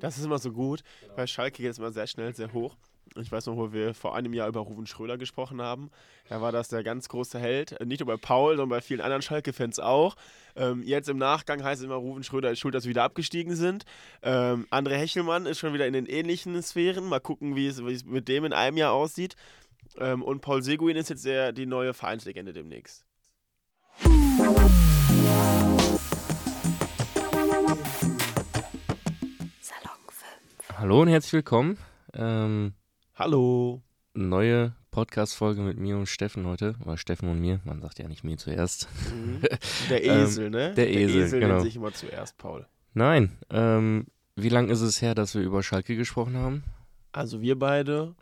Das ist immer so gut, weil Schalke geht es immer sehr schnell, sehr hoch. Ich weiß noch, wo wir vor einem Jahr über Ruven Schröder gesprochen haben. Da war das der ganz große Held. Nicht nur bei Paul, sondern bei vielen anderen Schalke-Fans auch. Ähm, jetzt im Nachgang heißt es immer, Ruven Schröder ist schuld, dass wir wieder abgestiegen sind. Ähm, André Hechelmann ist schon wieder in den ähnlichen Sphären. Mal gucken, wie es, mit dem in einem Jahr aussieht. Ähm, und Paul Seguin ist jetzt der, die neue Vereinslegende demnächst. Hallo und herzlich willkommen. Ähm, Hallo. Neue Podcast-Folge mit mir und Steffen heute. Oder Steffen und mir. Man sagt ja nicht mir zuerst. Mhm. Der Esel, ähm, ne? Der Esel, der Esel genau. nennt sich immer zuerst Paul. Nein. Ähm, wie lange ist es her, dass wir über Schalke gesprochen haben? Also wir beide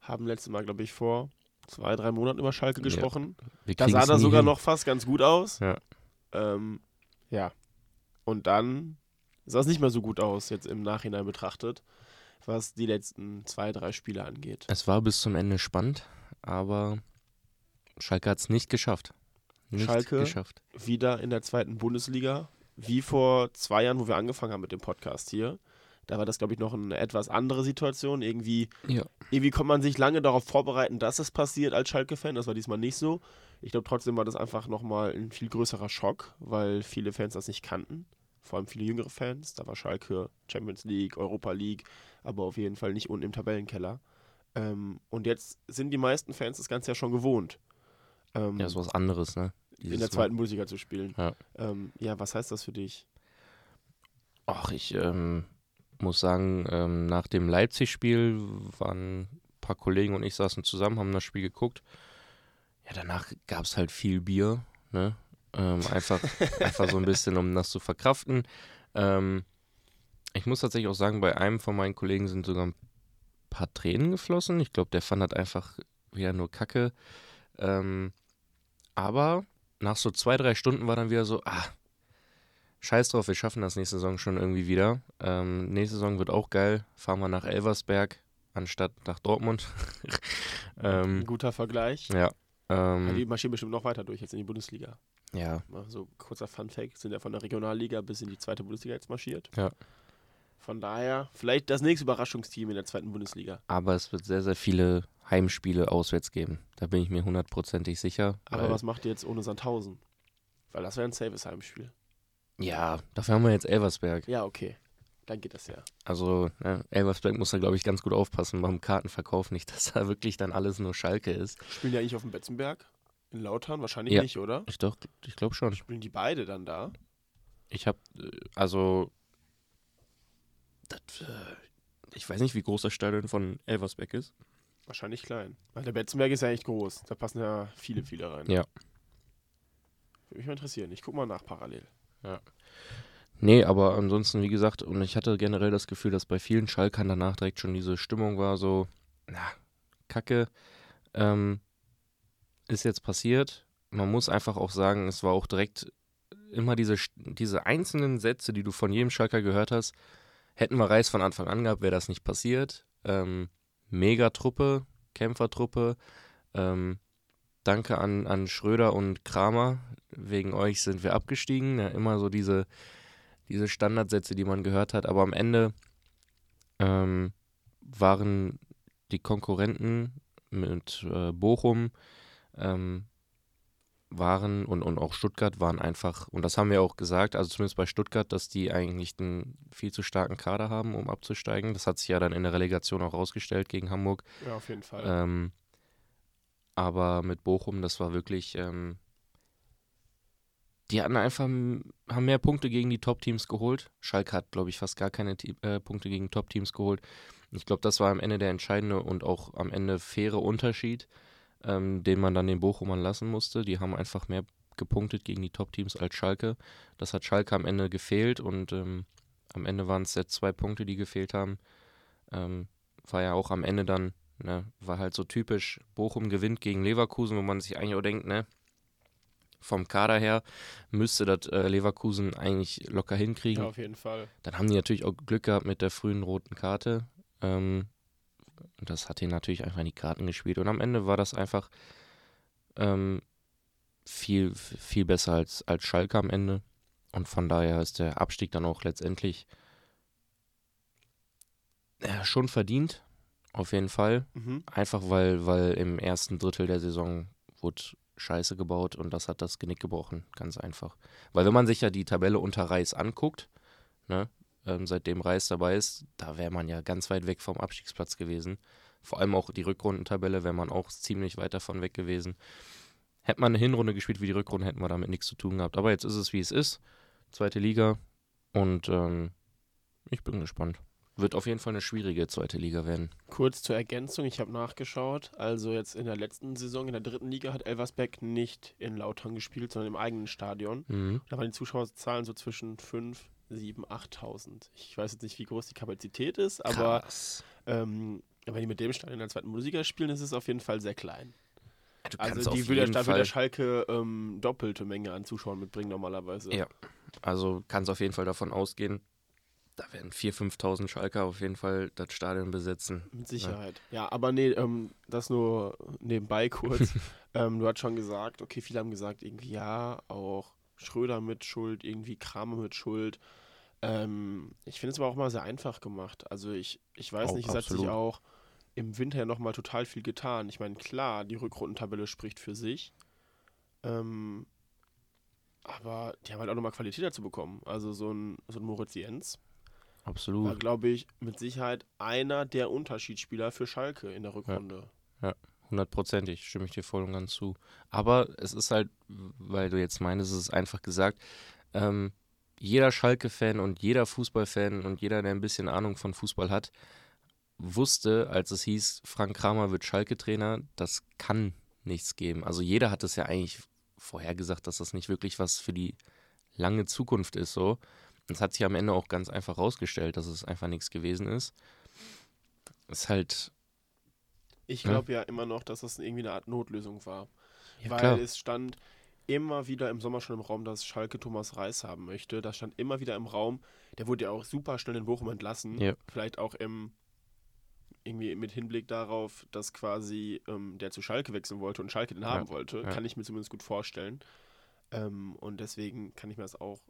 haben letztes Mal, glaube ich, vor zwei, drei Monaten über Schalke gesprochen. Ja, da sah das sogar hin. noch fast ganz gut aus. Ja. Ähm, ja. Und dann sah es nicht mehr so gut aus, jetzt im Nachhinein betrachtet, was die letzten zwei, drei Spiele angeht. Es war bis zum Ende spannend, aber Schalke hat es nicht geschafft. Nicht Schalke geschafft. wieder in der zweiten Bundesliga, wie vor zwei Jahren, wo wir angefangen haben mit dem Podcast hier. Da war das, glaube ich, noch eine etwas andere Situation. Irgendwie, ja. irgendwie konnte man sich lange darauf vorbereiten, dass es passiert als Schalke-Fan. Das war diesmal nicht so. Ich glaube, trotzdem war das einfach nochmal ein viel größerer Schock, weil viele Fans das nicht kannten vor allem viele jüngere Fans. Da war Schalke Champions League, Europa League, aber auf jeden Fall nicht unten im Tabellenkeller. Ähm, und jetzt sind die meisten Fans das Ganze ja schon gewohnt. Ähm, ja, so was anderes, ne? Dieses in der zweiten. Bundesliga zu spielen. Ja. Ähm, ja, was heißt das für dich? Ach, ich ähm, muss sagen, ähm, nach dem Leipzig-Spiel waren ein paar Kollegen und ich saßen zusammen, haben das Spiel geguckt. Ja, danach gab es halt viel Bier, ne? Ähm, einfach, einfach so ein bisschen, um das zu verkraften. Ähm, ich muss tatsächlich auch sagen, bei einem von meinen Kollegen sind sogar ein paar Tränen geflossen. Ich glaube, der fand das einfach wieder nur Kacke. Ähm, aber nach so zwei, drei Stunden war dann wieder so, ah, scheiß drauf, wir schaffen das nächste Saison schon irgendwie wieder. Ähm, nächste Saison wird auch geil. Fahren wir nach Elversberg anstatt nach Dortmund. ähm, ein guter Vergleich. Ja. Ähm, die marschieren bestimmt noch weiter durch jetzt in die Bundesliga. Ja. So kurzer Fun-Fact: sind ja von der Regionalliga bis in die zweite Bundesliga jetzt marschiert. Ja. Von daher, vielleicht das nächste Überraschungsteam in der zweiten Bundesliga. Aber es wird sehr, sehr viele Heimspiele auswärts geben. Da bin ich mir hundertprozentig sicher. Aber was macht ihr jetzt ohne Sandhausen? Weil das wäre ein saves Heimspiel. Ja, dafür haben wir jetzt Elversberg. Ja, okay. Dann geht das ja. Also, ne, Elversberg muss da, glaube ich, ganz gut aufpassen beim Kartenverkauf. Nicht, dass da wirklich dann alles nur Schalke ist. Spielen die eigentlich auf dem Betzenberg? In Lautern? Wahrscheinlich ja. nicht, oder? Ich, doch, ich glaube schon. Spielen die beide dann da? Ich habe, äh, also, das, äh, ich weiß nicht, wie groß das Stadion von Elversberg ist. Wahrscheinlich klein. Weil der Betzenberg ist ja echt groß. Da passen ja viele, viele rein. Ja. Würde mich mal interessieren. Ich gucke mal nach parallel. Ja. Nee, aber ansonsten, wie gesagt, und ich hatte generell das Gefühl, dass bei vielen Schalkern danach direkt schon diese Stimmung war, so, na, Kacke. Ähm, ist jetzt passiert. Man muss einfach auch sagen, es war auch direkt immer diese, diese einzelnen Sätze, die du von jedem Schalker gehört hast. Hätten wir Reis von Anfang an gehabt, wäre das nicht passiert. Ähm, Megatruppe, Kämpfertruppe. Ähm, danke an, an Schröder und Kramer. Wegen euch sind wir abgestiegen. Ja, immer so diese, diese Standardsätze, die man gehört hat. Aber am Ende ähm, waren die Konkurrenten mit äh, Bochum, ähm, waren und, und auch Stuttgart waren einfach, und das haben wir auch gesagt, also zumindest bei Stuttgart, dass die eigentlich einen viel zu starken Kader haben, um abzusteigen. Das hat sich ja dann in der Relegation auch rausgestellt gegen Hamburg. Ja, auf jeden Fall. Ähm, aber mit Bochum, das war wirklich, ähm, die hatten einfach, haben mehr Punkte gegen die Top-Teams geholt. Schalke hat, glaube ich, fast gar keine äh, Punkte gegen Top-Teams geholt. Ich glaube, das war am Ende der entscheidende und auch am Ende faire Unterschied ähm, den man dann den Bochumern lassen musste. Die haben einfach mehr gepunktet gegen die Top-Teams als Schalke. Das hat Schalke am Ende gefehlt und ähm, am Ende waren es jetzt zwei Punkte, die gefehlt haben. Ähm, war ja auch am Ende dann, ne, war halt so typisch, Bochum gewinnt gegen Leverkusen, wo man sich eigentlich auch denkt, ne, vom Kader her müsste das äh, Leverkusen eigentlich locker hinkriegen. Ja, auf jeden Fall. Dann haben die natürlich auch Glück gehabt mit der frühen roten Karte. Ähm, und das hat ihn natürlich einfach in die Karten gespielt. Und am Ende war das einfach ähm, viel, viel besser als, als Schalke am Ende. Und von daher ist der Abstieg dann auch letztendlich Ja, schon verdient, auf jeden Fall. Mhm. Einfach weil, weil im ersten Drittel der Saison wurde Scheiße gebaut und das hat das Genick gebrochen, ganz einfach. Weil wenn man sich ja die Tabelle unter Reis anguckt, ne, ähm, seitdem Reis dabei ist, da wäre man ja ganz weit weg vom Abstiegsplatz gewesen. Vor allem auch die Rückrundentabelle wäre man auch ziemlich weit davon weg gewesen. Hätte man eine Hinrunde gespielt wie die Rückrunde, hätten wir damit nichts zu tun gehabt. Aber jetzt ist es, wie es ist. Zweite Liga. Und ähm, ich bin gespannt. Wird auf jeden Fall eine schwierige zweite Liga werden. Kurz zur Ergänzung, ich habe nachgeschaut. Also jetzt in der letzten Saison, in der dritten Liga, hat Elversbeck nicht in Lautern gespielt, sondern im eigenen Stadion. Mhm. Da waren die Zuschauerzahlen so zwischen 5, 7, 8.000. Ich weiß jetzt nicht, wie groß die Kapazität ist, aber ähm, wenn die mit dem Stadion der zweiten Bundesliga spielen, ist es auf jeden Fall sehr klein. Du Also die will der, jeden da will der Schalke ähm, doppelte Menge an Zuschauern mitbringen normalerweise. Ja. also kannst auf jeden Fall davon ausgehen, da werden 4.000, 5.000 Schalker auf jeden Fall das Stadion besetzen. Mit Sicherheit. Ja, aber nee, ähm, das nur nebenbei kurz. ähm, du hast schon gesagt, okay, viele haben gesagt, irgendwie ja, auch Schröder mit Schuld, irgendwie Kramer mit Schuld. Ähm, ich finde es aber auch mal sehr einfach gemacht. Also ich, ich weiß Auch nicht, es hat sich auch im Winter ja nochmal total viel getan. Ich meine, klar, die Rückrundentabelle spricht für sich. Ähm, aber die haben halt auch nochmal Qualität dazu bekommen. Also so ein, so ein Moritz Jens war, Absolut. glaube ich, mit Sicherheit einer der Unterschiedsspieler für Schalke in der Rückrunde. Hundertprozentig, stimme ich dir voll und ganz zu. Aber es ist halt, weil du jetzt meinst, es ist einfach gesagt, ähm, jeder Schalke-Fan und jeder Fußballfan und jeder, der ein bisschen Ahnung von Fußball hat, wusste, als es hieß, Frank Kramer wird Schalke-Trainer, das kann nichts geben. Also jeder hat es ja eigentlich vorhergesagt, dass das nicht wirklich was für die lange Zukunft ist so. Es hat sich am Ende auch ganz einfach rausgestellt, dass es einfach nichts gewesen ist. Ist halt, Ich Ja. glaube ja immer noch, dass das irgendwie eine Art Notlösung war. ja weil klar, es stand immer wieder im Sommer schon im Raum, dass Schalke Thomas Reis haben möchte. Das stand immer wieder im Raum. Der wurde ja auch super schnell in Bochum entlassen. Ja. Vielleicht auch im irgendwie mit Hinblick darauf, dass quasi ähm, der zu Schalke wechseln wollte und Schalke den haben wollte. ja. Kann ich mir zumindest gut vorstellen. Ähm, und deswegen kann ich mir das auch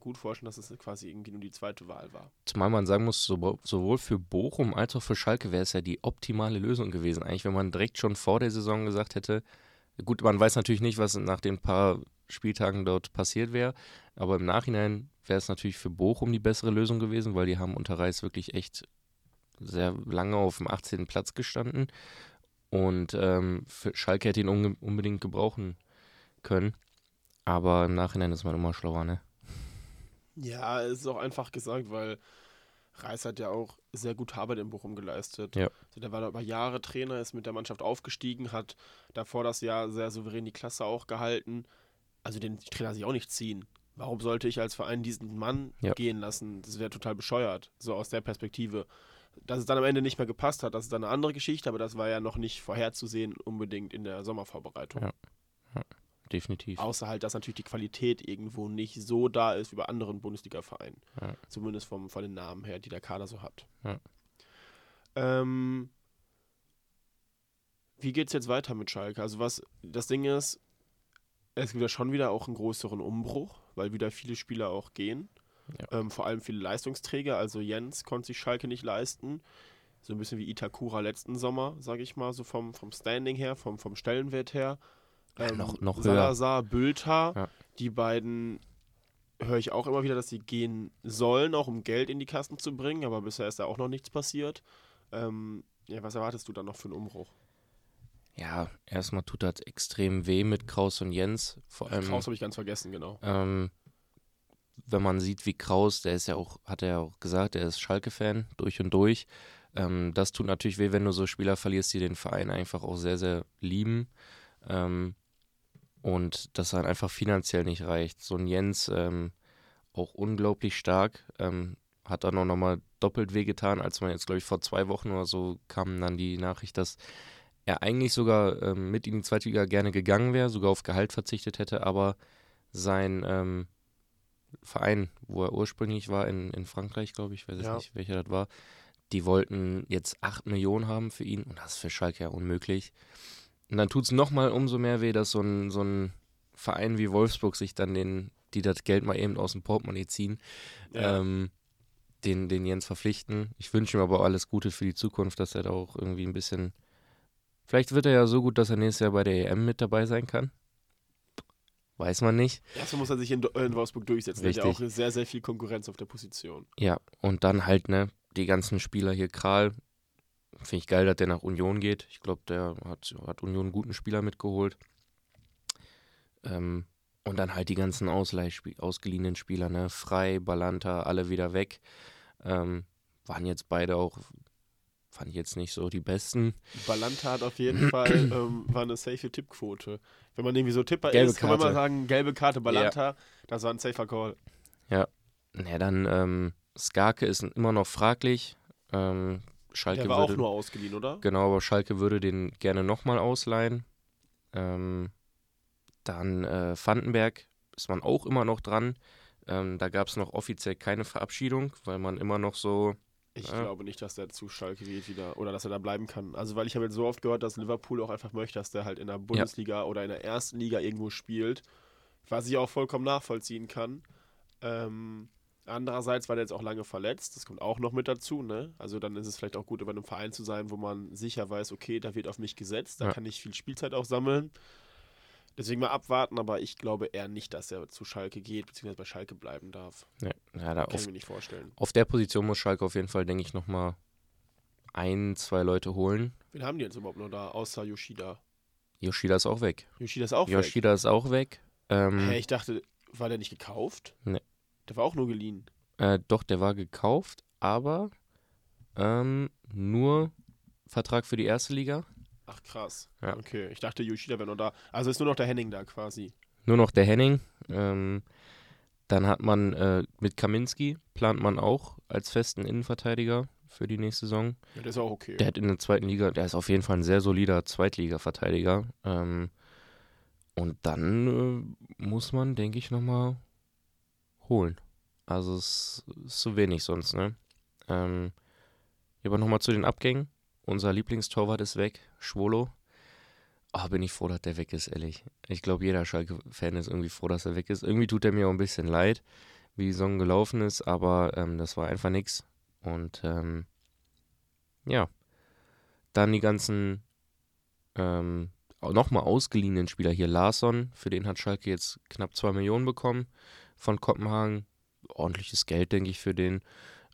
gut vorstellen, dass es quasi irgendwie nur die zweite Wahl war. Zumal man sagen muss, sowo- sowohl für Bochum als auch für Schalke wäre es ja die optimale Lösung gewesen. Eigentlich, wenn man direkt schon vor der Saison gesagt hätte, gut, man weiß natürlich nicht, was nach den paar Spieltagen dort passiert wäre, aber im Nachhinein wäre es natürlich für Bochum die bessere Lösung gewesen, weil die haben unter Reis wirklich echt sehr lange auf dem 18. Platz gestanden und ähm, für Schalke hätte ihn unbedingt gebrauchen können. Aber im Nachhinein ist man immer schlauer, ne? Ja, es ist auch einfach gesagt, weil Reis hat ja auch sehr gute Arbeit in Bochum geleistet. Ja. Also der war da über Jahre Trainer, ist mit der Mannschaft aufgestiegen, hat davor das Jahr sehr souverän die Klasse auch gehalten. Also den Trainer sich auch nicht ziehen. Warum sollte ich als Verein diesen Mann Ja. gehen lassen? Das wäre total bescheuert, so aus der Perspektive. Dass es dann am Ende nicht mehr gepasst hat, das ist dann eine andere Geschichte, aber das war ja noch nicht vorherzusehen unbedingt in der Sommervorbereitung. Ja. Definitiv. Außer halt, dass natürlich die Qualität irgendwo nicht so da ist wie bei anderen Bundesliga-Vereinen. Ja. Zumindest vom, von den Namen her, die der Kader so hat. Ja. Ähm, wie geht's jetzt weiter mit Schalke? Also was, das Ding ist, es gibt ja schon wieder auch einen größeren Umbruch, weil wieder viele Spieler auch gehen. Ja. Ähm, vor allem viele Leistungsträger. Also Jens konnte sich Schalke nicht leisten. So ein bisschen wie Itakura letzten Sommer, sage ich mal, so vom, vom Standing her, vom, vom Stellenwert her. Ja, noch- noch höher. Salazar, Bülter, Ja. die beiden höre ich auch immer wieder, dass sie gehen sollen, auch um Geld in die Kassen zu bringen, aber bisher ist da auch noch nichts passiert. Ähm, ja, was erwartest du dann noch für einen Umbruch? Ja, erstmal tut das extrem weh mit Kraus und Jens. Vor allem, Kraus habe ich ganz vergessen, genau. ähm, wenn man sieht, wie Kraus, der ist ja auch, hat er ja auch gesagt, er ist Schalke-Fan durch und durch. Ähm, das tut natürlich weh, wenn du so Spieler verlierst, die den Verein einfach auch sehr, sehr lieben. Ähm, und das halt einfach finanziell nicht reicht. So ein Jens, ähm, auch unglaublich stark, ähm, hat dann auch nochmal doppelt wehgetan, als man jetzt, glaube ich, vor zwei Wochen oder so kam dann die Nachricht, dass er eigentlich sogar ähm, mit in die zweite Liga gerne gegangen wäre, sogar auf Gehalt verzichtet hätte, aber sein ähm, Verein, wo er ursprünglich war, in, in Frankreich, glaube ich, weiß jetzt Ja. nicht, welcher das war, die wollten jetzt 8 Millionen haben für ihn und das ist für Schalke ja unmöglich. Und dann tut es nochmal umso mehr weh, dass so ein, so ein Verein wie Wolfsburg sich dann den, die das Geld mal eben aus dem Portemonnaie ziehen, Ja. ähm, den, den Jens verpflichten. Ich wünsche ihm aber alles Gute für die Zukunft, dass er da auch irgendwie ein bisschen. Vielleicht wird er ja so gut, dass er nächstes Jahr bei der EM mit dabei sein kann. Weiß man nicht. Erstmal muss er sich in, in Wolfsburg durchsetzen. Richtig. Er hat ja auch sehr, sehr viel Konkurrenz auf der Position. Ja, und dann halt, ne, die ganzen Spieler hier, Kral. Finde ich geil, dass der nach Union geht. Ich glaube, der hat, hat Union einen guten Spieler mitgeholt. Ähm, und dann halt die ganzen Ausleihspie ausgeliehenen Spieler, ne? Frei, Balanta, alle wieder weg. Ähm, waren jetzt beide auch, fand ich jetzt nicht so die besten. Balanta hat auf jeden Fall ähm, war eine safe Tippquote. Wenn man irgendwie so Tipper Gelbe ist, kann man Karte. mal sagen, gelbe Karte Balanta, das war ein safer Call. Ja, dann ähm, Skarke ist immer noch fraglich. Ähm, Schalke Der war auch würde, nur ausgeliehen, oder? Genau, aber Schalke würde den gerne nochmal ausleihen. Ähm, dann äh, Vandenberg ist man auch immer noch dran. Ähm, da gab es noch offiziell keine Verabschiedung, weil man immer noch so. Ich Ja. glaube nicht, dass der zu Schalke geht wieder oder dass er da bleiben kann. Also weil ich habe jetzt so oft gehört, dass Liverpool auch einfach möchte, dass der halt in der Bundesliga oder in der ersten Liga irgendwo spielt, was ich auch vollkommen nachvollziehen kann. Ähm, andererseits war der jetzt auch lange verletzt, das kommt auch noch mit dazu, ne? Also dann ist es vielleicht auch gut, bei einem Verein zu sein, wo man sicher weiß, okay, da wird auf mich gesetzt, da Ja. kann ich viel Spielzeit auch sammeln. Deswegen mal abwarten, aber ich glaube eher nicht, dass er zu Schalke geht, beziehungsweise bei Schalke bleiben darf. Ja, ja da Kann auf, ich mir nicht vorstellen. auf der Position muss Schalke auf jeden Fall, denke ich, nochmal ein, zwei Leute holen. Wen haben die jetzt überhaupt noch da, außer Yoshida? Yoshida ist auch weg. Yoshida ist auch weg. Yoshida ist auch weg. Ähm, Hä, ich dachte, war der nicht gekauft? Nee. Der war auch nur geliehen. Äh, doch, der war gekauft, aber ähm, nur Vertrag für die erste Liga. Ach krass. Ja. Okay, ich dachte, Yoshida wäre noch da. Also ist nur noch der Henning da quasi. Nur noch der Henning. Ähm, dann hat man äh, mit Kaminski, plant man auch als festen Innenverteidiger für die nächste Saison. Ja, der ist auch okay. Der hat in der zweiten Liga, der ist auf jeden Fall ein sehr solider Zweitliga-Verteidiger. Ähm, und dann äh, muss man, denke ich, nochmal holen. Also es ist zu wenig sonst, ne? Ähm, aber nochmal zu den Abgängen. Unser Lieblingstorwart ist weg, Schwolo. Ah, bin ich froh, dass der weg ist, ehrlich. Ich glaube, jeder Schalke-Fan ist irgendwie froh, dass er weg ist. Irgendwie tut er mir auch ein bisschen leid, wie die Saison gelaufen ist, aber ähm, das war einfach nix. Und ähm, ja, dann die ganzen ähm, nochmal ausgeliehenen Spieler hier. Larsson, für den hat Schalke jetzt knapp 2 Millionen bekommen von Kopenhagen. Ordentliches Geld, denke ich, für den.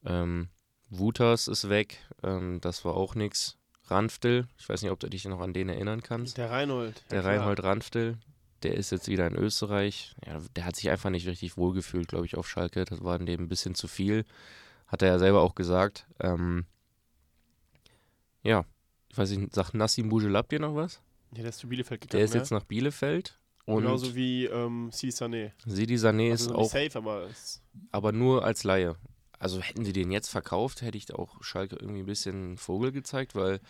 Ähm, Wutas ist weg, ähm, das war auch nix. Ranftel, ich weiß nicht, ob du dich noch an den erinnern kannst. Der Reinhold. Der ja. Reinhold Ranftel, der ist jetzt wieder in Österreich. Ja, der hat sich einfach nicht richtig wohlgefühlt, glaube ich, auf Schalke. Das war dem ein bisschen zu viel. Hat er ja selber auch gesagt. Ähm, ja, ich weiß nicht, sagt Nassim Bujelab dir noch was? Ja, der ist zu Bielefeld gegangen. Der ist ne? jetzt nach Bielefeld. Und Genauso wie ähm, Si Sané. Sidi Sané Also ist auch, safe, aber ist, aber nur als Laie. Also hätten sie den jetzt verkauft, hätte ich auch Schalke irgendwie ein bisschen Vogel gezeigt, weil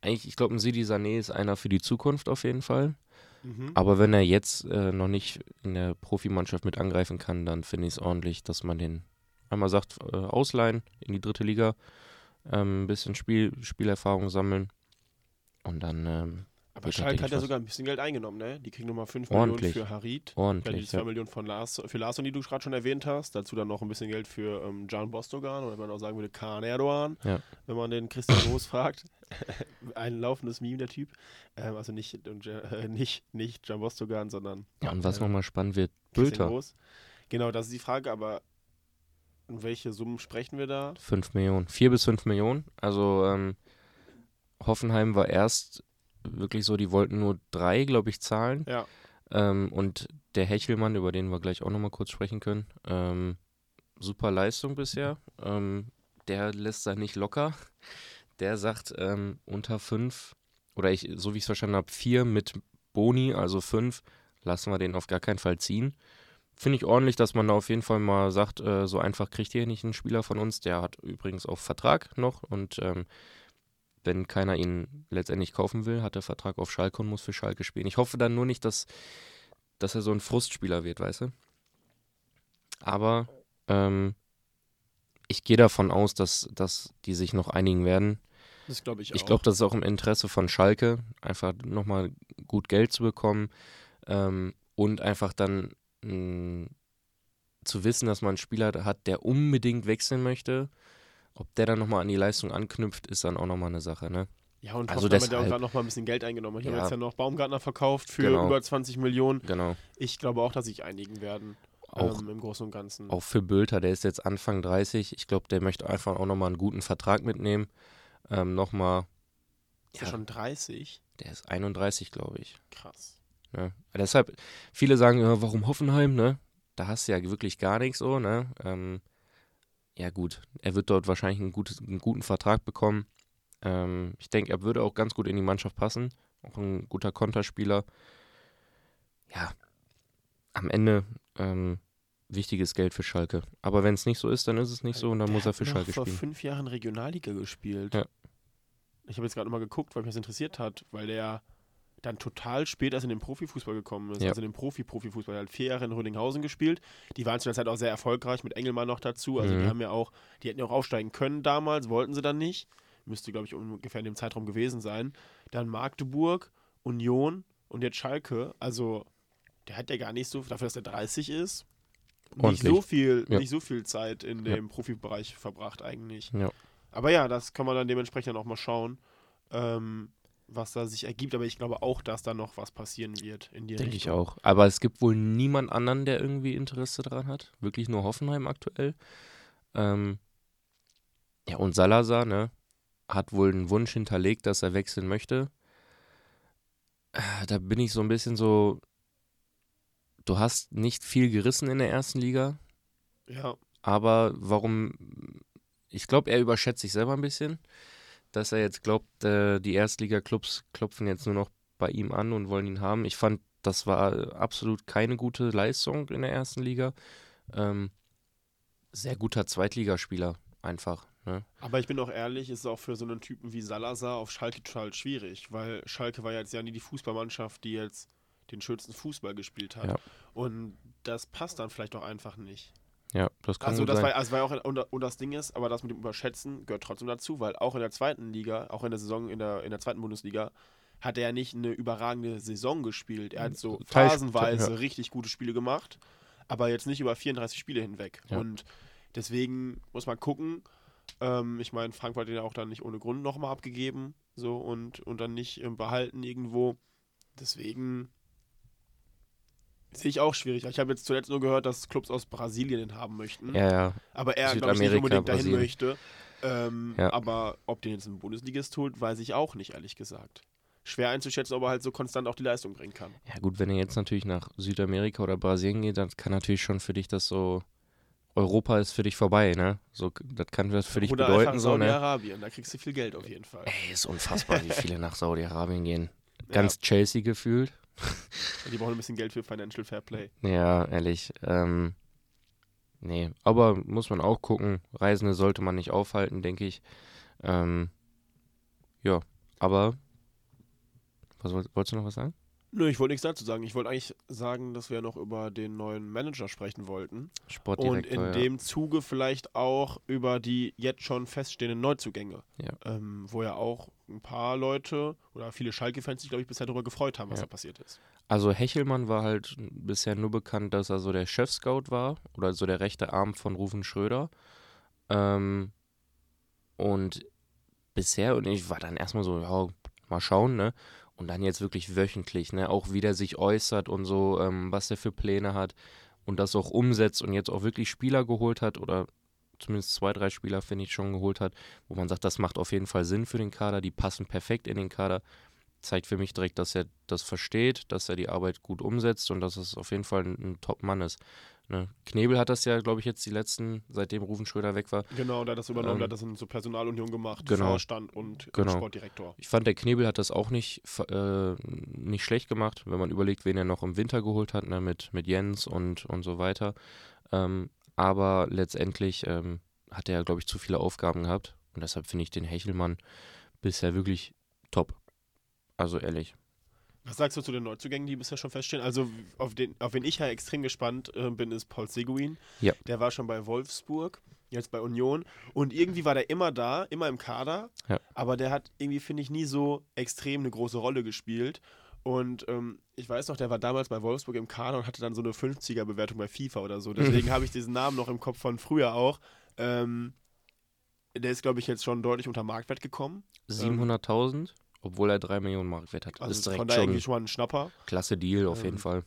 eigentlich, ich glaube, ein Sidi Sané ist einer für die Zukunft auf jeden Fall. mhm. Aber wenn er jetzt äh, noch nicht in der Profimannschaft mit angreifen kann, dann finde ich es ordentlich, dass man den einmal sagt, äh, ausleihen in die dritte Liga, ähm, ein bisschen Spiel, Spielerfahrung sammeln und dann ähm, aber Schalke hat ja sogar ein bisschen Geld eingenommen, ne? Die kriegen nochmal 5 Ordentlich. Millionen für Harit. Ja, die ordentlich. 2 Ja. Millionen von Lars, für Larsson, die du gerade schon erwähnt hast. Dazu dann noch ein bisschen Geld für ähm, Can Bostogan oder wenn man auch sagen würde, Kaan Erdogan, Ja. wenn man den Christian Groß fragt. ein laufendes Meme, der Typ. Ähm, also nicht, äh, nicht, nicht Can Bostogan, sondern ja, und was äh, nochmal spannend wird, Christian Bülter, Groß. Genau, das ist die Frage, aber welche Summen sprechen wir da? 5 Millionen, 4 bis 5 Millionen. Also ähm, Hoffenheim war erst wirklich so, die wollten nur drei, glaube ich, zahlen. Ja. Ähm, und der Hechelmann, über den wir gleich auch nochmal kurz sprechen können, ähm, super Leistung bisher. Ähm, der lässt da nicht locker. Der sagt, ähm, unter fünf, oder ich, so wie ich es verstanden habe, vier mit Boni, also fünf, lassen wir den auf gar keinen Fall ziehen. Finde ich ordentlich, dass man da auf jeden Fall mal sagt, äh, so einfach kriegt ihr nicht einen Spieler von uns. Der hat übrigens auch Vertrag noch und ähm, wenn keiner ihn letztendlich kaufen will, hat er Vertrag auf Schalke und muss für Schalke spielen. Ich hoffe dann nur nicht, dass, dass er so ein Frustspieler wird, weißt du? Aber ähm, ich gehe davon aus, dass, dass die sich noch einigen werden. Das glaube ich auch. Ich glaube, das ist auch im Interesse von Schalke, einfach nochmal gut Geld zu bekommen ähm, und einfach dann mh, zu wissen, dass man einen Spieler hat, der unbedingt wechseln möchte, ob der dann nochmal an die Leistung anknüpft, ist dann auch nochmal eine Sache, ne? Ja, und Also also hat ja auch deshalb- gerade noch mal ein bisschen Geld eingenommen. Ich habe Ja. jetzt ja noch Baumgartner verkauft für Genau. über 20 Millionen. Genau. Ich glaube auch, dass sich einigen werden. Auch, ähm, im Großen und Ganzen. auch für Bülter, der ist jetzt Anfang 30. Ich glaube, der möchte einfach auch nochmal einen guten Vertrag mitnehmen. Ähm, nochmal, ist ja ja. schon 30. der ist 31, glaube ich. Krass. Ne? Deshalb, viele sagen, warum Hoffenheim, ne? Da hast du ja wirklich gar nichts so, ne? Ähm, ja gut, er wird dort wahrscheinlich einen, gutes, einen guten Vertrag bekommen. Ähm, ich denke, er würde auch ganz gut in die Mannschaft passen. Auch ein guter Konterspieler. Ja, am Ende ähm, wichtiges Geld für Schalke. Aber wenn es nicht so ist, dann ist es nicht so und dann Der muss er hat für Schalke vor spielen. fünf Jahren Regionalliga gespielt. Ja. Ich habe jetzt gerade mal geguckt, weil mich das interessiert hat, weil der dann total spät erst in den Profifußball gekommen ist. Ja. Also in den Profi-Profifußball. Er hat vier Jahre in Rödinghausen gespielt. Die waren zu der Zeit auch sehr erfolgreich, mit Engelmann noch dazu. Also die Mhm. haben ja auch, die hätten ja auch aufsteigen können damals, wollten sie dann nicht. Müsste, glaube ich, ungefähr in dem Zeitraum gewesen sein. Dann Magdeburg, Union und jetzt Schalke. Also der hat ja gar nicht so, dafür, dass er 30 ist, nicht so viel, Ja. nicht so viel Zeit in Ja. dem Profibereich verbracht eigentlich. Ja. Aber ja, das kann man dann dementsprechend auch mal schauen, ähm, was da sich ergibt. Aber ich glaube auch, dass da noch was passieren wird in die Denke ich auch. Aber es gibt wohl niemand anderen, der irgendwie Interesse daran hat. Wirklich nur Hoffenheim aktuell. Ähm, ja, und Salazar, ne, hat wohl einen Wunsch hinterlegt, dass er wechseln möchte. Äh, Da bin ich so ein bisschen so. Du hast nicht viel gerissen in der ersten Liga, Ja, aber warum? Ich glaube, er überschätzt sich selber ein bisschen, dass er jetzt glaubt, äh, die Erstliga-Clubs klopfen jetzt nur noch bei ihm an und wollen ihn haben. Ich fand, das war absolut keine gute Leistung in der ersten Liga. Ähm, sehr guter Zweitligaspieler, einfach. Ne? aber ich bin auch ehrlich, ist auch für so einen Typen wie Salazar auf Schalke total schwierig, weil Schalke war jetzt ja nie die Fußballmannschaft, die jetzt den schönsten Fußball gespielt hat. Ja. Und das passt dann vielleicht auch einfach nicht. Ja, das kann Also das sein. war, also war ja auch, und, und das Ding ist, aber das mit dem Überschätzen gehört trotzdem dazu, weil auch in der zweiten Liga, auch in der Saison, in der, in der zweiten Bundesliga, hat er ja nicht eine überragende Saison gespielt. Er hat so phasenweise ja. richtig gute Spiele gemacht, aber jetzt nicht über 34 Spiele hinweg. Ja. Und deswegen muss man gucken. Ähm, ich meine, Frankfurt hat ihn ja auch dann nicht ohne Grund nochmal abgegeben, so und, und dann nicht ähm, behalten irgendwo. Deswegen sehe ich auch schwierig. Ich habe jetzt zuletzt nur gehört, dass Clubs aus Brasilien ihn haben möchten. ja, ja. Aber er, glaube ich, nicht unbedingt dahin Brasilien. möchte. Ähm, Ja. Aber ob den jetzt ein Bundesligist holt, weiß ich auch nicht, ehrlich gesagt. Schwer einzuschätzen, ob er halt so konstant auch die Leistung bringen kann. Ja, gut, wenn er jetzt natürlich nach Südamerika oder Brasilien geht, dann kann natürlich schon für dich das so. Europa ist für dich vorbei, ne? So, das kann das für dich Oder bedeuten, einfach so, ne? Saudi-Arabien, da kriegst du viel Geld auf jeden Fall. Ey, ist unfassbar, wie viele nach Saudi-Arabien gehen. Ganz Chelsea gefühlt. Ja, die brauchen ein bisschen Geld für Financial Fair Play. Ja, ehrlich. Ähm, nee, aber muss man auch gucken. Reisende sollte man nicht aufhalten, denke ich. Ähm, ja, aber. Was woll- wolltest du noch was sagen? Nö, ich wollte nichts dazu sagen. Ich wollte eigentlich sagen, dass wir noch über den neuen Manager sprechen wollten. Und Sportdirektor. in ja. dem Zuge vielleicht auch über die jetzt schon feststehenden Neuzugänge. Ja. Ähm, wo ja auch ein paar Leute oder viele Schalke-Fans sich, glaube ich, bisher darüber gefreut haben, was Ja. da passiert ist. Also Hechelmann war halt bisher nur bekannt, dass er so der Chef-Scout war oder so der rechte Arm von Rufen Schröder. Ähm, und bisher, und ich war dann erstmal so, ja, mal schauen, ne? Und dann jetzt wirklich wöchentlich, ne? Auch wie der sich äußert und so, ähm, was er für Pläne hat und das auch umsetzt und jetzt auch wirklich Spieler geholt hat oder zumindest zwei, drei Spieler, finde ich, schon geholt hat, wo man sagt, das macht auf jeden Fall Sinn für den Kader, die passen perfekt in den Kader zeigt für mich direkt, dass er das versteht, dass er die Arbeit gut umsetzt und dass es auf jeden Fall ein, ein Top-Mann ist. Ne? Knebel hat das ja, glaube ich, jetzt die letzten, seitdem Rufen Schröder weg war. Genau, der hat das übernommen, Ähm, der hat das in so Personalunion gemacht, genau. Vorstand und Genau. Sportdirektor. Ich fand, der Knebel hat das auch nicht, äh, nicht schlecht gemacht, wenn man überlegt, wen er noch im Winter geholt hat, ne? mit, mit Jens und, und so weiter. Ähm, aber letztendlich ähm, hat er, glaube ich, zu viele Aufgaben gehabt und deshalb finde ich den Hechelmann bisher wirklich top. Also ehrlich. Was sagst du zu den Neuzugängen, die bisher schon feststehen? Also, auf, den, auf wen ich ja extrem gespannt äh, bin, ist Paul Seguin. Ja. Der war schon bei Wolfsburg, jetzt bei Union. Und irgendwie war der immer da, immer im Kader. Ja. Aber der hat irgendwie, finde ich, nie so extrem eine große Rolle gespielt. Und ähm, ich weiß noch, der war damals bei Wolfsburg im Kader und hatte dann so eine 50er-Bewertung bei FIFA oder so. Deswegen habe ich diesen Namen noch im Kopf von früher auch. Ähm, der ist, glaube ich, jetzt schon deutlich unter Marktwert gekommen. 700.000, obwohl er 3 Millionen Marktwert hat. Also ist ist von direkt daher schon irgendwie schon mal ein Schnapper. klasse Deal auf jeden Ähm, Fall.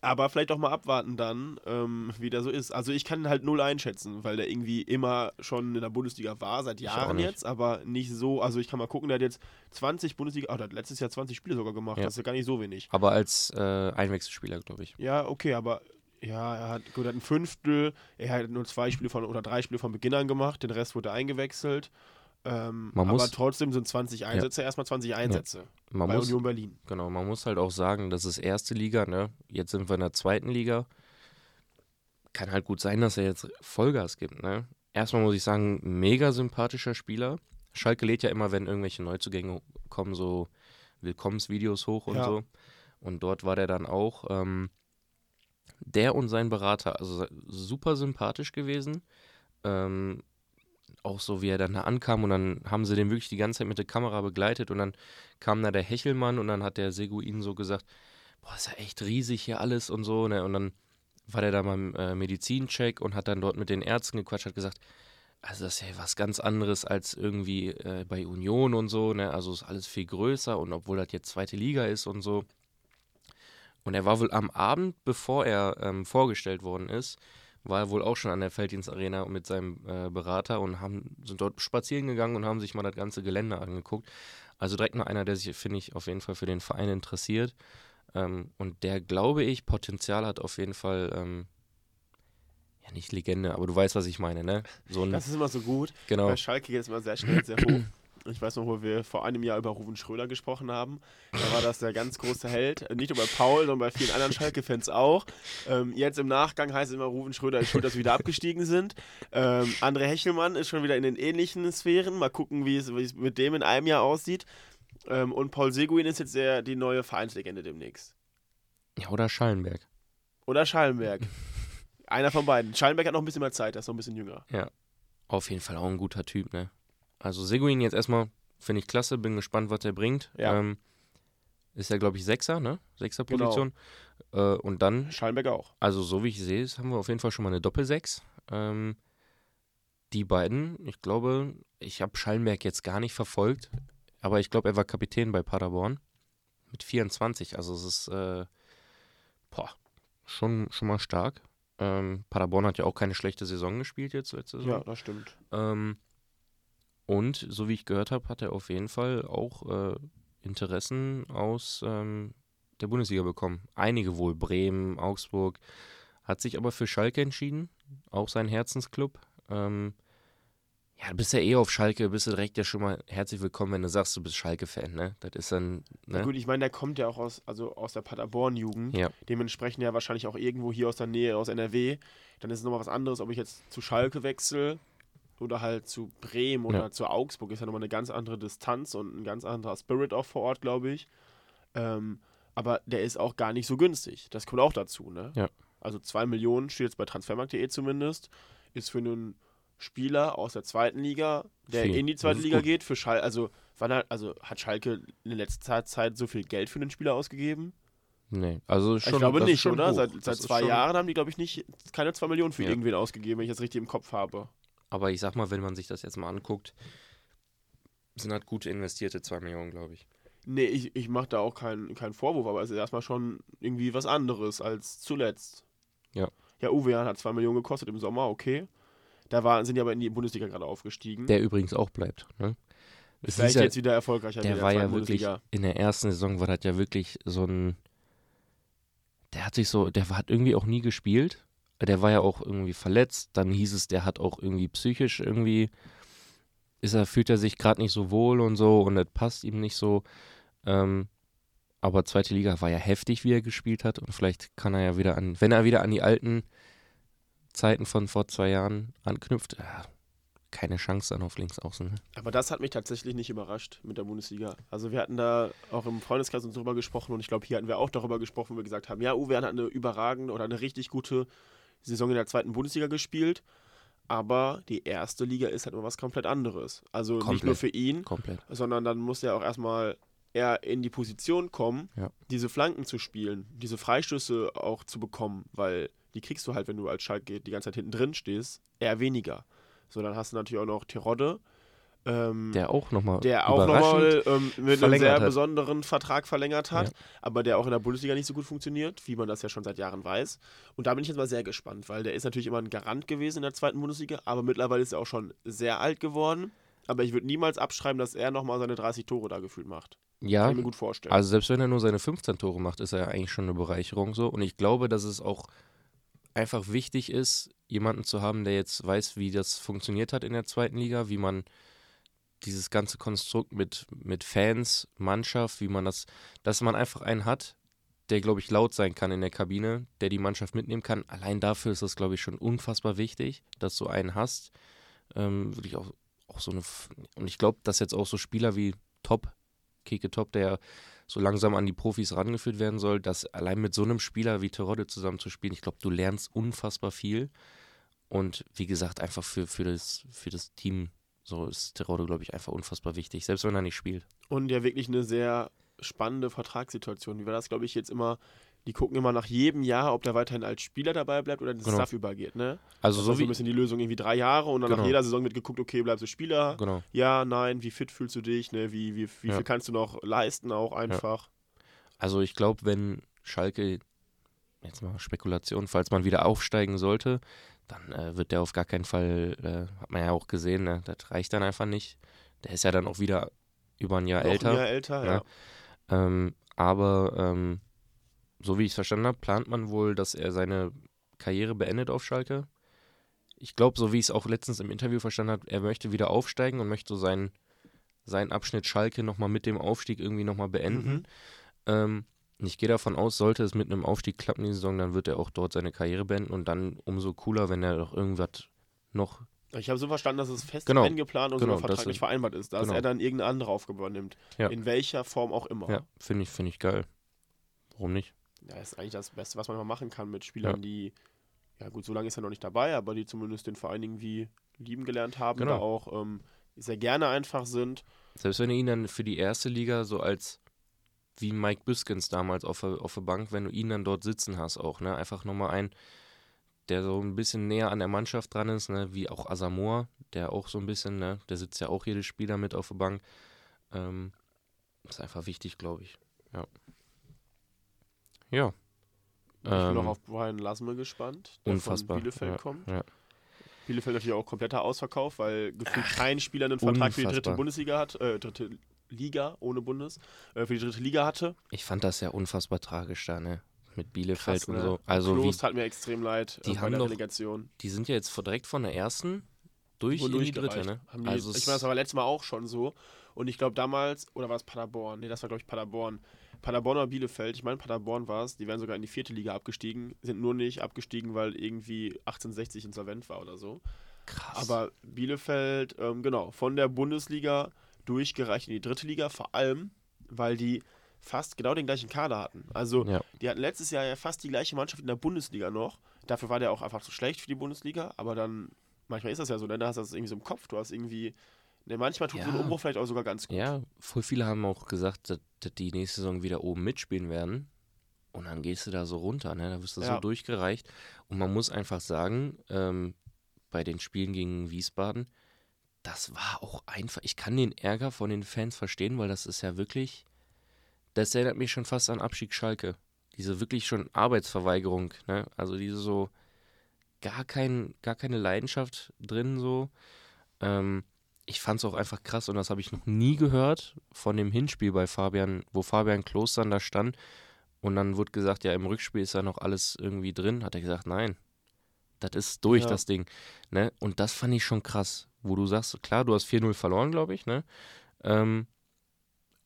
Aber vielleicht auch mal abwarten dann, ähm, wie der so ist. Also ich kann ihn halt null einschätzen, weil der irgendwie immer schon in der Bundesliga war, seit Jahren jetzt, aber nicht so. Also ich kann mal gucken, der hat jetzt 20 Bundesliga, oh, der hat letztes Jahr 20 Spiele sogar gemacht. Ja. Das ist ja gar nicht so wenig. Aber als äh, Einwechselspieler, glaube ich. Ja, okay, aber ja, er hat, gut, er hat ein Fünftel, er hat nur zwei Spiele von oder drei Spiele von Beginn an gemacht, den Rest wurde eingewechselt. Ähm, Man aber muss- trotzdem sind 20 Einsätze erstmal 20 Einsätze Man bei muss, Union Berlin. genau, man muss halt auch sagen, das ist erste Liga, ne? Jetzt sind wir in der zweiten Liga. Kann halt gut sein, dass er jetzt Vollgas gibt, ne? Erstmal muss ich sagen, mega sympathischer Spieler. Schalke lädt ja immer, wenn irgendwelche Neuzugänge kommen, so Willkommensvideos hoch und Ja. so. Und dort war der dann auch. Ähm, der und sein Berater, also super sympathisch gewesen. Ähm, auch so, wie er dann da ankam und dann haben sie den wirklich die ganze Zeit mit der Kamera begleitet und dann kam da der Hechelmann und dann hat der Seguin so gesagt, boah, ist ja echt riesig hier alles und so, ne? Und dann war der da beim äh, Medizincheck und hat dann dort mit den Ärzten gequatscht, hat gesagt, also das ist ja was ganz anderes als irgendwie äh, bei Union und so, ne? Also ist alles viel größer und obwohl das jetzt zweite Liga ist und so. Und er war wohl am Abend, bevor er ähm, vorgestellt worden ist, war er wohl auch schon an der Felddienstarena mit seinem äh, Berater und haben, sind dort spazieren gegangen und haben sich mal das ganze Gelände angeguckt. Also direkt mal einer, der sich, finde ich, auf jeden Fall für den Verein interessiert. Ähm, und der, glaube ich, Potenzial hat auf jeden Fall, ähm, ja nicht Legende, aber du weißt, was ich meine, ne? So ein, Das ist immer so gut. genau. Bei Schalke geht es immer sehr schnell, sehr hoch. Ich weiß noch, wo wir vor einem Jahr über Ruven Schröder gesprochen haben. Da war das der ganz große Held. Nicht nur bei Paul, sondern bei vielen anderen Schalke-Fans auch. Ähm, jetzt im Nachgang heißt es immer, Ruven Schröder ist schuld, dass wir wieder abgestiegen sind. Ähm, André Hechelmann ist schon wieder in den ähnlichen Sphären. Mal gucken, wie es, mit dem in einem Jahr aussieht. Ähm, und Paul Seguin ist jetzt der, die neue Vereinslegende demnächst. Ja, oder Schallenberg. Oder Schallenberg. Einer von beiden. Schallenberg hat noch ein bisschen mehr Zeit, der ist noch ein bisschen jünger. Auf jeden Fall auch ein guter Typ, ne? Also Seguin jetzt erstmal, finde ich klasse, bin gespannt, was er bringt. Ja. Ähm, ist ja, glaube ich, Sechser, ne? Sechser-Position. Äh, und dann Schallenberg auch. Also, so wie ich sehe, haben wir auf jeden Fall schon mal eine Doppelsechs. Ähm, die beiden, ich glaube, ich habe Schallenberg jetzt gar nicht verfolgt, aber ich glaube, er war Kapitän bei Paderborn mit 24. Also, es ist äh, boah, schon, schon mal stark. Ähm, Paderborn hat ja auch keine schlechte Saison gespielt jetzt letzte Saison. Ja, das stimmt. Ähm, und so wie ich gehört habe, hat er auf jeden Fall auch äh, Interessen aus ähm, der Bundesliga bekommen. Einige wohl, Bremen, Augsburg. Hat sich aber für Schalke entschieden, auch sein Herzensclub. Ähm, ja, du bist ja eh auf Schalke, bist du direkt ja schon mal herzlich willkommen, wenn du sagst, du bist Schalke-Fan, ne? Das ist dann, Na ne? gut, ich meine, der kommt ja auch aus, also aus der Paderborn-Jugend. Ja. Dementsprechend ja wahrscheinlich auch irgendwo hier aus der Nähe, aus NRW. Dann ist es nochmal was anderes, ob ich jetzt zu Schalke wechsle oder halt zu Bremen oder Ja. zu Augsburg. Ist ja nochmal eine ganz andere Distanz und ein ganz anderer Spirit auch vor Ort, glaube ich. Ähm, aber der ist auch gar nicht so günstig. Das kommt auch dazu, ne? Ja. Also 2 Millionen steht jetzt bei transfermarkt.de zumindest. Ist für einen Spieler aus der zweiten Liga, der Viel. in die zweite Liga gut. geht, für Schalke, also, wann hat, also hat Schalke in letzter Zeit so viel Geld für einen Spieler ausgegeben? Nee, also schon, ich glaube nicht, schon oder? hoch. Seit, seit zwei Jahren haben die, glaube ich, nicht keine 2 Millionen für Ja. irgendwen ausgegeben, wenn ich das richtig im Kopf habe. Aber ich sag mal, wenn man sich das jetzt mal anguckt, sind halt gute investierte 2 Millionen, glaube ich. Nee, ich, ich mache da auch keinen keinen Vorwurf, aber es ist erstmal schon irgendwie was anderes als zuletzt. Ja. Ja, Uwe hat 2 Millionen gekostet im Sommer, okay. Da war, sind die aber in die Bundesliga gerade aufgestiegen. Der übrigens auch bleibt, ne? Es Vielleicht ist ja, jetzt wieder erfolgreicher der wie war ja zweiten wirklich, Bundesliga. in der ersten Saison war das ja wirklich so ein, der hat sich so, der hat irgendwie auch nie gespielt. Der war ja auch irgendwie verletzt. Dann hieß es, der hat auch irgendwie psychisch irgendwie, ist er, fühlt er sich gerade nicht so wohl und so und das passt ihm nicht so. Ähm, aber zweite Liga war ja heftig, wie er gespielt hat und vielleicht kann er ja wieder an, wenn er wieder an die alten Zeiten von vor zwei Jahren anknüpft, ja, keine Chance dann auf links außen. Ne? Aber das hat mich tatsächlich nicht überrascht mit der Bundesliga. Also wir hatten da auch im Freundeskreis uns drüber gesprochen und ich glaube, hier hatten wir auch darüber gesprochen, wo wir gesagt haben, ja, Uwe hat eine überragende oder eine richtig gute Saison in der zweiten Bundesliga gespielt, aber die erste Liga ist halt immer was komplett anderes. Also nicht Komplett. nur für ihn, Komplett. sondern dann muss er auch erstmal er in die Position kommen, Ja. diese Flanken zu spielen, diese Freistöße auch zu bekommen, weil die kriegst du halt, wenn du als Schalke die ganze Zeit hinten drin stehst, eher weniger. So, dann hast du natürlich auch noch Terodde, ähm, Der auch nochmal der auch nochmal ähm, mit einem sehr hat. besonderen Vertrag verlängert hat, Ja. aber der auch in der Bundesliga nicht so gut funktioniert, wie man das ja schon seit Jahren weiß. Und da bin ich jetzt mal sehr gespannt, weil der ist natürlich immer ein Garant gewesen in der zweiten Bundesliga, aber mittlerweile ist er auch schon sehr alt geworden. Aber ich würde niemals abschreiben, dass er nochmal seine 30 Tore da gefühlt macht. Kann ja, ich mir gut vorstellen. also selbst wenn er nur seine 15 Tore macht, ist er ja eigentlich schon eine Bereicherung so. Und ich glaube, dass es auch einfach wichtig ist, jemanden zu haben, der jetzt weiß, wie das funktioniert hat in der zweiten Liga, wie man dieses ganze Konstrukt mit, mit Fans, Mannschaft, wie man das, dass man einfach einen hat, der, glaube ich, laut sein kann in der Kabine, der die Mannschaft mitnehmen kann. Allein dafür ist das, glaube ich, schon unfassbar wichtig, dass du einen hast. Ähm, wirklich auch, auch so eine. Und ich glaube, dass jetzt auch so Spieler wie Top, Keke Top, der so langsam an die Profis rangeführt werden soll, dass allein mit so einem Spieler wie Terodde zusammen zu spielen, ich glaube, du lernst unfassbar viel. Und wie gesagt, einfach für, für, das, für das Team, so ist Terodde, glaube ich, einfach unfassbar wichtig, selbst wenn er nicht spielt. Und ja wirklich eine sehr spannende Vertragssituation. Wie war das, glaube ich, jetzt immer, die gucken immer nach jedem Jahr, ob der weiterhin als Spieler dabei bleibt oder ins Genau. Staff übergeht, ne? Also Das so so wie. ein bisschen die Lösung, irgendwie drei Jahre und dann nach Genau. jeder Saison wird geguckt, okay, bleibst du Spieler? Genau. Ja, nein, wie fit fühlst du dich, ne? Wie, wie, wie Ja. viel kannst du noch leisten auch einfach? Also ich glaube, wenn Schalke, jetzt mal Spekulation, falls man wieder aufsteigen sollte, dann äh, wird der auf gar keinen Fall, äh, hat man ja auch gesehen, ne? das reicht dann einfach nicht. Der ist ja dann auch wieder über ein Jahr Noch älter. ein Jahr älter, ja. Ja. Ähm, aber ähm, so wie ich es verstanden habe, plant man wohl, dass er seine Karriere beendet auf Schalke. Ich glaube, so wie ich es auch letztens im Interview verstanden habe, er möchte wieder aufsteigen und möchte so seinen, seinen Abschnitt Schalke nochmal mit dem Aufstieg irgendwie nochmal beenden. Mhm. Ähm, ich gehe davon aus, sollte es mit einem Aufstieg klappen die Saison, dann wird er auch dort seine Karriere beenden und dann umso cooler, wenn er doch irgendwas noch. Ich habe so verstanden, dass es fest Genau. eingeplant und Genau, sogar das vertraglich vereinbart ist, dass genau. er dann irgendeine andere Aufgabe übernimmt. Ja. In welcher Form auch immer. Ja, finde ich, finde ich geil. Warum nicht? Ja, ist eigentlich das Beste, was man mal machen kann mit Spielern, Ja. die, ja gut, so lange ist er noch nicht dabei, aber die zumindest den Verein irgendwie lieben gelernt haben, Genau. da auch ähm, sehr gerne einfach sind. Selbst wenn du ihn dann für die erste Liga so als wie Mike Büskens damals auf der, auf der Bank, wenn du ihn dann dort sitzen hast auch, ne? Einfach nochmal ein, der so ein bisschen näher an der Mannschaft dran ist, ne? Wie auch Asamoah, der auch so ein bisschen, ne? Der sitzt ja auch jedes Spieler mit auf der Bank. Ähm, ist einfach wichtig, glaube ich. Ja. Ja. Ich bin Ähm, auch auf Brian Lasme gespannt, der unfassbar, von Bielefeld ja, kommt. ja. Bielefeld natürlich auch kompletter Ausverkauf, weil gefühlt kein Spieler einen Vertrag für die dritte unfassbar. Bundesliga hat, äh, dritte Liga ohne Bundes, äh, für die dritte Liga hatte. Ich fand das ja unfassbar tragisch da, ne? Mit Bielefeld Krass, und ne? so. Also wie, Kloß tat mir extrem leid die äh, haben der doch- Relegation. die sind ja jetzt direkt von der ersten durch in die dritte, ne? Die, also ich es- meine, das war letztes Mal auch schon so. Und ich glaube damals, oder war es Paderborn? Nee, das war glaube ich Paderborn. Paderborn oder Bielefeld, ich meine Paderborn war es, die wären sogar in die vierte Liga abgestiegen, sind nur nicht abgestiegen, weil irgendwie 1860 insolvent war oder so. krass. Aber Bielefeld, ähm, genau, von der Bundesliga durchgereicht in die dritte Liga, vor allem, weil die fast genau den gleichen Kader hatten. Also ja. die hatten letztes Jahr ja fast die gleiche Mannschaft in der Bundesliga noch. Dafür war der auch einfach zu schlecht für die Bundesliga, aber dann, manchmal ist das ja so, ne? da hast du das irgendwie so im Kopf, du hast irgendwie, ne, manchmal tut so ein Ja. Umbruch vielleicht auch sogar ganz gut. Ja, voll viele haben auch gesagt, dass, dass die nächste Saison wieder oben mitspielen werden. Und dann gehst du da so runter, ne? Da wirst du Ja. so durchgereicht. Und man muss einfach sagen, ähm, bei den Spielen gegen Wiesbaden, das war auch einfach. Ich kann den Ärger von den Fans verstehen, weil das ist ja wirklich. Das erinnert mich schon fast an Abstieg Schalke. Diese wirklich schon Arbeitsverweigerung, ne? Also diese so gar, kein, gar keine Leidenschaft drin so. Ähm, ich fand es auch einfach krass und das habe ich noch nie gehört von dem Hinspiel bei Fabian, wo Fabian Klos dann da stand und dann wurde gesagt, ja, im Rückspiel ist ja noch alles irgendwie drin. Hat er gesagt, nein, das ist durch, Ja. das Ding. Ne? Und das fand ich schon krass, wo du sagst, klar, du hast 4-0 verloren, glaube ich, ne? Ähm,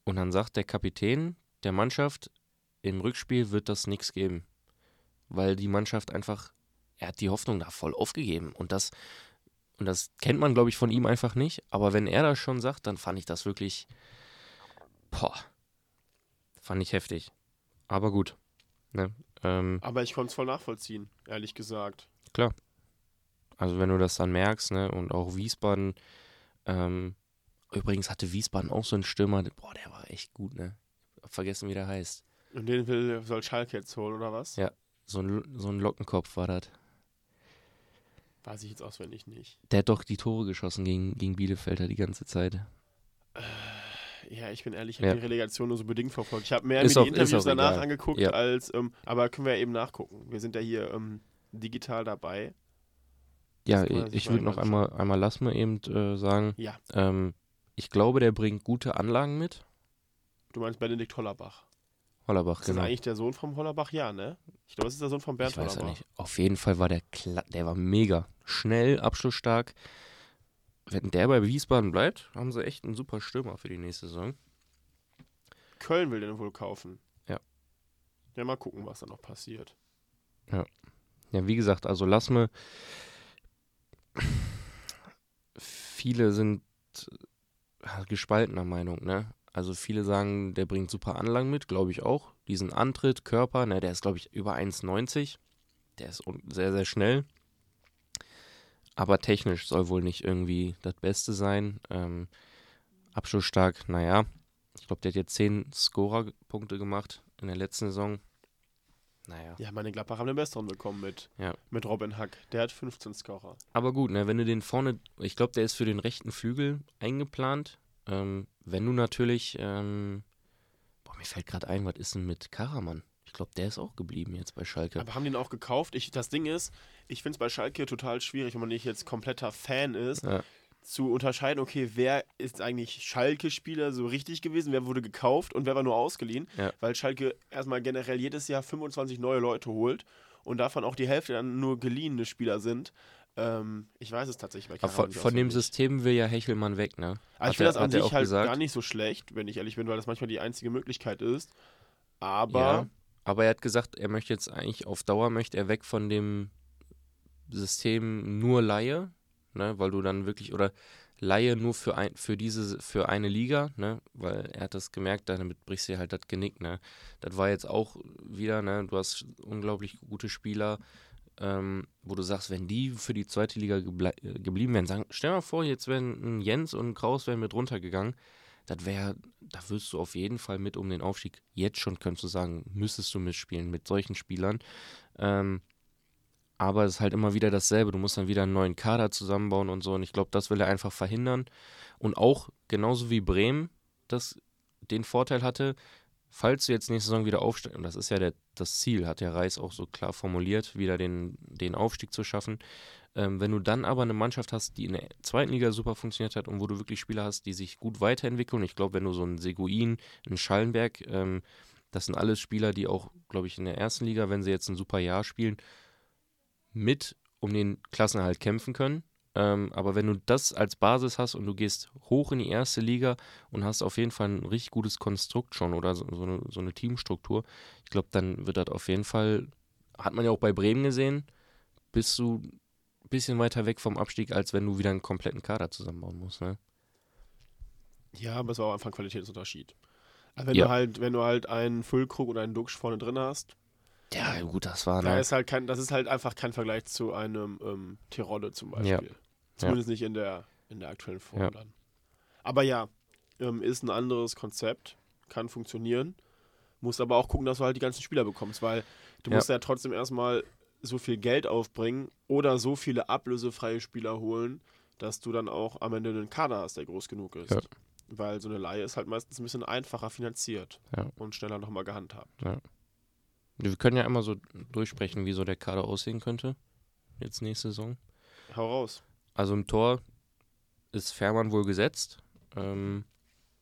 und dann sagt der Kapitän der Mannschaft, im Rückspiel wird das nichts geben. Weil die Mannschaft einfach, er hat die Hoffnung da voll aufgegeben. Und das, und das kennt man, glaube ich, von ihm einfach nicht. Aber wenn er das schon sagt, dann fand ich das wirklich, boah, fand ich heftig. Aber gut. Ne? Ähm, Aber ich konnte es voll nachvollziehen, ehrlich gesagt. Also wenn du das dann merkst, ne, und auch Wiesbaden, ähm, Übrigens hatte Wiesbaden auch so einen Stürmer, boah, der war echt gut, ne? Hab vergessen, wie der heißt. Und den will, soll Schalke jetzt holen, oder was? Ja. So ein, so ein Lockenkopf war das. Weiß ich jetzt auswendig nicht. Der hat doch die Tore geschossen gegen, gegen Bielefelder die ganze Zeit. Ja, ich bin ehrlich, ich Ja. habe die Relegation nur so bedingt verfolgt. Ich habe mehr Ist mir auch- die Interviews danach egal. angeguckt, Ja. als, ähm, aber können wir ja eben nachgucken. Wir sind ja hier ähm, digital dabei. Ja, ich würde noch einmal, einmal lass mir eben äh, sagen, Ja, ähm, ich glaube, der bringt gute Anlagen mit. du meinst Benedikt Hollerbach. Hollerbach, Ist das genau. eigentlich der Sohn vom Hollerbach? Ja, ne? Ich glaube, das ist der Sohn von Bernd Ich weiß ja Hollerbach. nicht. Auf jeden Fall war der kla der war mega. Schnell, abschlussstark. Wenn der bei Wiesbaden bleibt, haben sie echt einen super Stürmer für die nächste Saison. Köln will den wohl kaufen. Ja. Ja, mal gucken, was da noch passiert. Ja, wie gesagt, also lass mir. Viele sind äh, gespaltener Meinung, ne? Also viele sagen, der bringt super Anlagen mit, glaube ich auch. Diesen Antritt, Körper, ne, der ist, glaube ich, über 1,90. Der ist sehr, sehr schnell. Aber technisch soll wohl nicht irgendwie das Beste sein. Ähm, abschlussstark, naja. Ich glaube, der hat jetzt 10 Scorer-Punkte gemacht in der letzten Saison. Naja. Ja, meine Gladbach haben den besseren bekommen mit, Ja. mit Robin Hack. Der hat 15 Scorer. Aber gut, ne, wenn du den vorne, ich glaube, der ist für den rechten Flügel eingeplant. Ähm, wenn du natürlich, ähm, boah, mir fällt gerade ein, was ist denn mit Karaman? Ich glaube, der ist auch geblieben jetzt bei Schalke. Aber haben den auch gekauft? Ich, das Ding ist, ich finde es bei Schalke total schwierig, wenn man nicht jetzt kompletter Fan ist, Ja. Zu unterscheiden, okay, wer ist eigentlich Schalke-Spieler so richtig gewesen, wer wurde gekauft und wer war nur ausgeliehen. Ja. Weil Schalke erstmal generell jedes Jahr 25 neue Leute holt und davon auch die Hälfte dann nur geliehene Spieler sind. Ähm, ich weiß es tatsächlich Aber von, nicht von dem. System will ja Hechelmann weg, ne? Hat ich finde das an sich halt gesagt. gar nicht so schlecht, wenn ich ehrlich bin, weil das manchmal die einzige Möglichkeit ist. Aber ja, aber er hat gesagt, er möchte jetzt eigentlich auf Dauer möchte er weg von dem System nur Laie, ne, weil du dann wirklich oder Laie nur für ein, für diese für eine Liga, ne, weil er hat das gemerkt, damit brichst du halt das Genick, ne. Das war jetzt auch wieder, ne, du hast unglaublich gute Spieler, ähm, wo du sagst, wenn die für die zweite Liga geble äh, geblieben wären, sagen, stell mal vor, jetzt wären Jens und Kraus wären mit runtergegangen, das wäre, da wirst du auf jeden Fall mit um den Aufstieg. Jetzt schon könntest du sagen, müsstest du mitspielen mit solchen Spielern. Ähm, aber es ist halt immer wieder dasselbe. Du musst dann wieder einen neuen Kader zusammenbauen und so. Und ich glaube, das will er einfach verhindern. Und auch genauso wie Bremen das den Vorteil hatte, falls du jetzt nächste Saison wieder aufsteigst, und das ist ja der, das Ziel, hat der Reis auch so klar formuliert, wieder den, den Aufstieg zu schaffen. Ähm, wenn du dann aber eine Mannschaft hast, die in der zweiten Liga super funktioniert hat und wo du wirklich Spieler hast, die sich gut weiterentwickeln, ich glaube, wenn du so einen Seguin, einen Schallenberg, ähm, das sind alles Spieler, die auch, glaube ich, in der ersten Liga, wenn sie jetzt ein super Jahr spielen, mit um den Klassenerhalt kämpfen können. Ähm, aber wenn du das als Basis hast und du gehst hoch in die erste Liga und hast auf jeden Fall ein richtig gutes Konstrukt schon oder so, so, eine, so eine Teamstruktur, ich glaube, dann wird das auf jeden Fall, hat man ja auch bei Bremen gesehen, bist du ein bisschen weiter weg vom Abstieg, als wenn du wieder einen kompletten Kader zusammenbauen musst. Ne? Ja, aber es war auch einfach ein Qualitätsunterschied. Also wenn Ja. du halt, wenn du halt einen Füllkrug oder einen Duxch vorne drin hast, Ja, gut, das war da ne? ist halt kein, das ist halt einfach kein Vergleich zu einem ähm, Tirode zum Beispiel. Ja. Zumindest nicht in der, in der aktuellen Form Ja. dann. Aber ja, ähm, ist ein anderes Konzept, kann funktionieren. Musst aber auch gucken, dass du halt die ganzen Spieler bekommst, weil du Ja. musst ja trotzdem erstmal so viel Geld aufbringen oder so viele ablösefreie Spieler holen, dass du dann auch am Ende einen Kader hast, der groß genug ist. Ja. Weil so eine Laie ist halt meistens ein bisschen einfacher finanziert Ja. und schneller nochmal gehandhabt. Wir können ja immer so durchsprechen, wie so der Kader aussehen könnte. Jetzt nächste Saison. Hau raus. Also im Tor ist Fährmann wohl gesetzt. Ähm,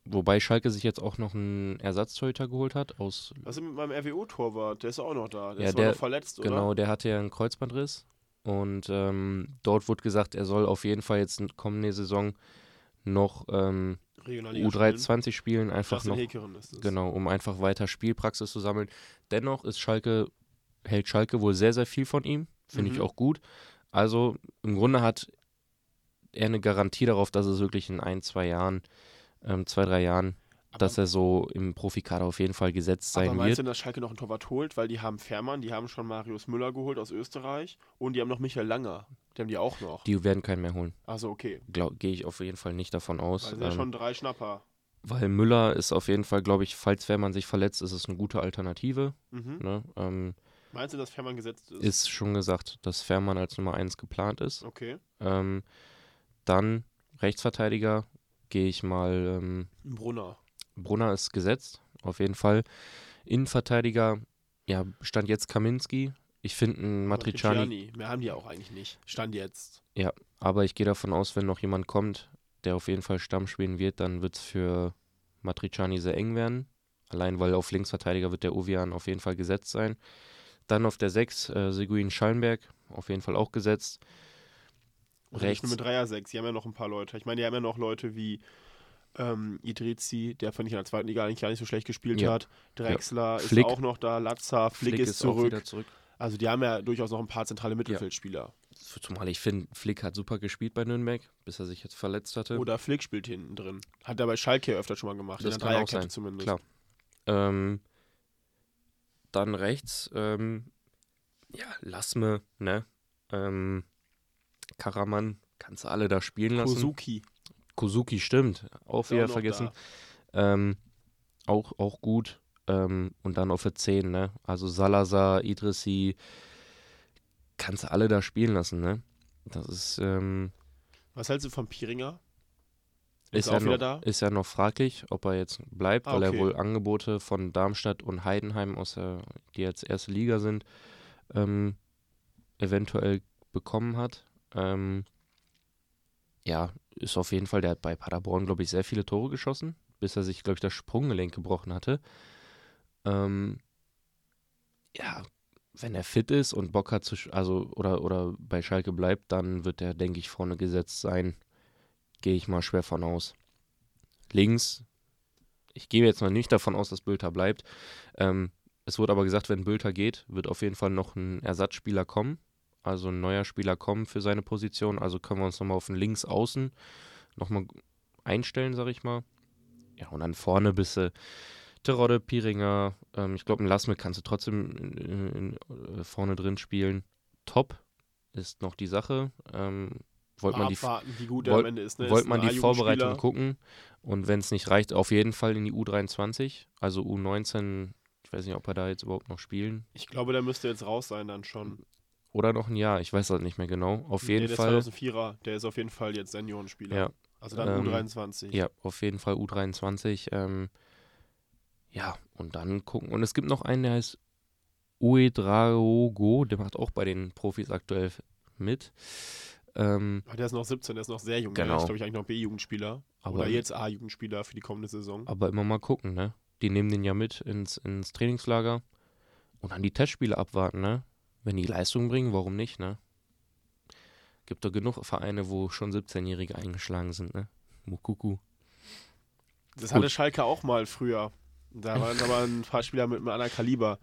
wobei Schalke sich jetzt auch noch einen Ersatztorhüter geholt hat aus Was ist mit meinem RWO-Torwart? Der ist auch noch da. Der Ja, ist der- noch verletzt, oder? Genau, der hatte ja einen Kreuzbandriss. Und ähm, dort wurde gesagt, er soll auf jeden Fall jetzt in kommende Saison noch ähm, U23 spielen, einfach noch, genau, um einfach weiter Spielpraxis zu sammeln. Dennoch ist Schalke, hält Schalke wohl sehr, sehr viel von ihm. Finde ich Mhm. auch gut. Also im Grunde hat er eine Garantie darauf, dass es wirklich in ein, zwei Jahren, ähm, zwei, drei Jahren Aber- dass er so im Profikader auf jeden Fall gesetzt Aber sein meinst wird. du, dass Schalke noch einen Torwart holt? Weil die haben Fährmann, die haben schon Marius Müller geholt aus Österreich und die haben noch Michael Langer. Die haben die auch noch. Die werden keinen mehr holen. Also okay. Gehe ich auf jeden Fall nicht davon aus. Also sind ja ähm, schon drei Schnapper. weil Müller ist auf jeden Fall, glaube ich, falls Fährmann sich verletzt, ist es eine gute Alternative. Mhm. Ne? Ähm, Meinst du, dass Fährmann gesetzt ist? ist schon gesagt, dass Fährmann als Nummer 1 geplant ist. Okay. Ähm, dann Rechtsverteidiger gehe ich mal, ähm, Brunner. Brunner ist gesetzt, auf jeden Fall. Innenverteidiger, ja, stand jetzt Kaminski. Ich finde einen Matriciani, Matriciani. Mehr haben die auch eigentlich nicht. Stand jetzt. aber ich gehe davon aus, wenn noch jemand kommt, der auf jeden Fall Stamm spielen wird, dann wird es für Matriciani sehr eng werden. Allein weil auf Linksverteidiger wird der Ovian auf jeden Fall gesetzt sein. Dann auf der 6 äh, Seguin Schallenberg, auf jeden Fall auch gesetzt. Und nicht Rechts. nur mit Dreier sechs. Die haben ja noch ein paar Leute. Ich meine, die haben ja noch Leute wie ähm, Idrizi, der fand ich in der zweiten Liga eigentlich gar nicht so schlecht gespielt Ja. hat. Drexler Flick. ist auch noch da. Latza, Flick, ist, auch zurück. zurück. Also die haben ja durchaus noch ein paar zentrale Mittelfeldspieler. Zumal ich finde, Flick hat super gespielt bei Nürnberg, bis er sich jetzt verletzt hatte. Oder Flick spielt hinten drin. Hat er bei Schalke öfter schon mal gemacht. Das in der kann auch sein, zumindest. klar. Ähm, dann rechts, ähm, ja, Lassme, ne? Ähm, Karaman, kannst du alle da spielen lassen. Kosuki. Kosuki stimmt, auch Ist wieder vergessen. Ähm, auch, auch gut. Ähm, und dann auf der 10, ne? Also Salazar, Idrissi, kannst du alle da spielen lassen, ne? Das ist, ähm, Was hältst du von Piringer? ist, er auch wieder noch, da? ist ja noch fraglich, ob er jetzt bleibt, Ah, weil er okay. wohl Angebote von Darmstadt und Heidenheim, aus der, die jetzt erste Liga sind, ähm, eventuell bekommen hat. Ähm, ja, ist auf jeden Fall, der hat bei Paderborn, glaube ich, sehr viele Tore geschossen, bis er sich, glaube ich, das Sprunggelenk gebrochen hatte. Ähm, ja, wenn er fit ist und Bock hat zu, also oder, oder bei Schalke bleibt, dann wird er, denke ich, vorne gesetzt sein. Gehe ich mal schwer von aus. Links, ich gehe jetzt mal nicht davon aus, dass Bülter bleibt. Ähm, es wurde aber gesagt, wenn Bülter geht, wird auf jeden Fall noch ein Ersatzspieler kommen. Also ein neuer Spieler kommen für seine Position. Also können wir uns nochmal auf den Linksaußen nochmal einstellen, sag ich mal. Ja, und dann vorne bist du Terodde, Piringer. Ähm, ich glaube, ein Lassme kannst du trotzdem in, in, in, äh, vorne drin spielen. Top ist noch die Sache. Ähm, wollte man die wollt- ist. Ne? wollte Ist man die Vorbereitung gucken und wenn es nicht reicht, auf jeden Fall in die U23, also U19, ich weiß nicht, ob er da jetzt überhaupt noch spielen Ich glaube, der müsste jetzt raus sein dann schon. Oder noch ein Jahr, ich weiß das nicht mehr genau. Auf jeden der Fall, 2004er, der ist auf jeden Fall jetzt Seniorenspieler. ja, Also dann Ähm, U23. ja, auf jeden Fall U23. Ähm, ja, und dann gucken. Und es gibt noch einen, der heißt Uedraogo, der macht auch bei den Profis aktuell mit. Ähm, Aber der ist noch 17, der ist noch sehr jung. Genau. Der ist, glaube ich, eigentlich noch B-Jugendspieler. Oder jetzt A-Jugendspieler für die kommende Saison. aber immer mal gucken, ne? Die nehmen den ja mit ins, ins Trainingslager und dann die Testspiele abwarten, ne? Wenn die Leistung bringen, warum nicht, ne? Gibt doch genug Vereine, wo schon 17-Jährige eingeschlagen sind, ne? Mukuku. Das Gut. hatte Schalke auch mal früher. Da waren aber ein paar Spieler mit einem anderen Kaliber.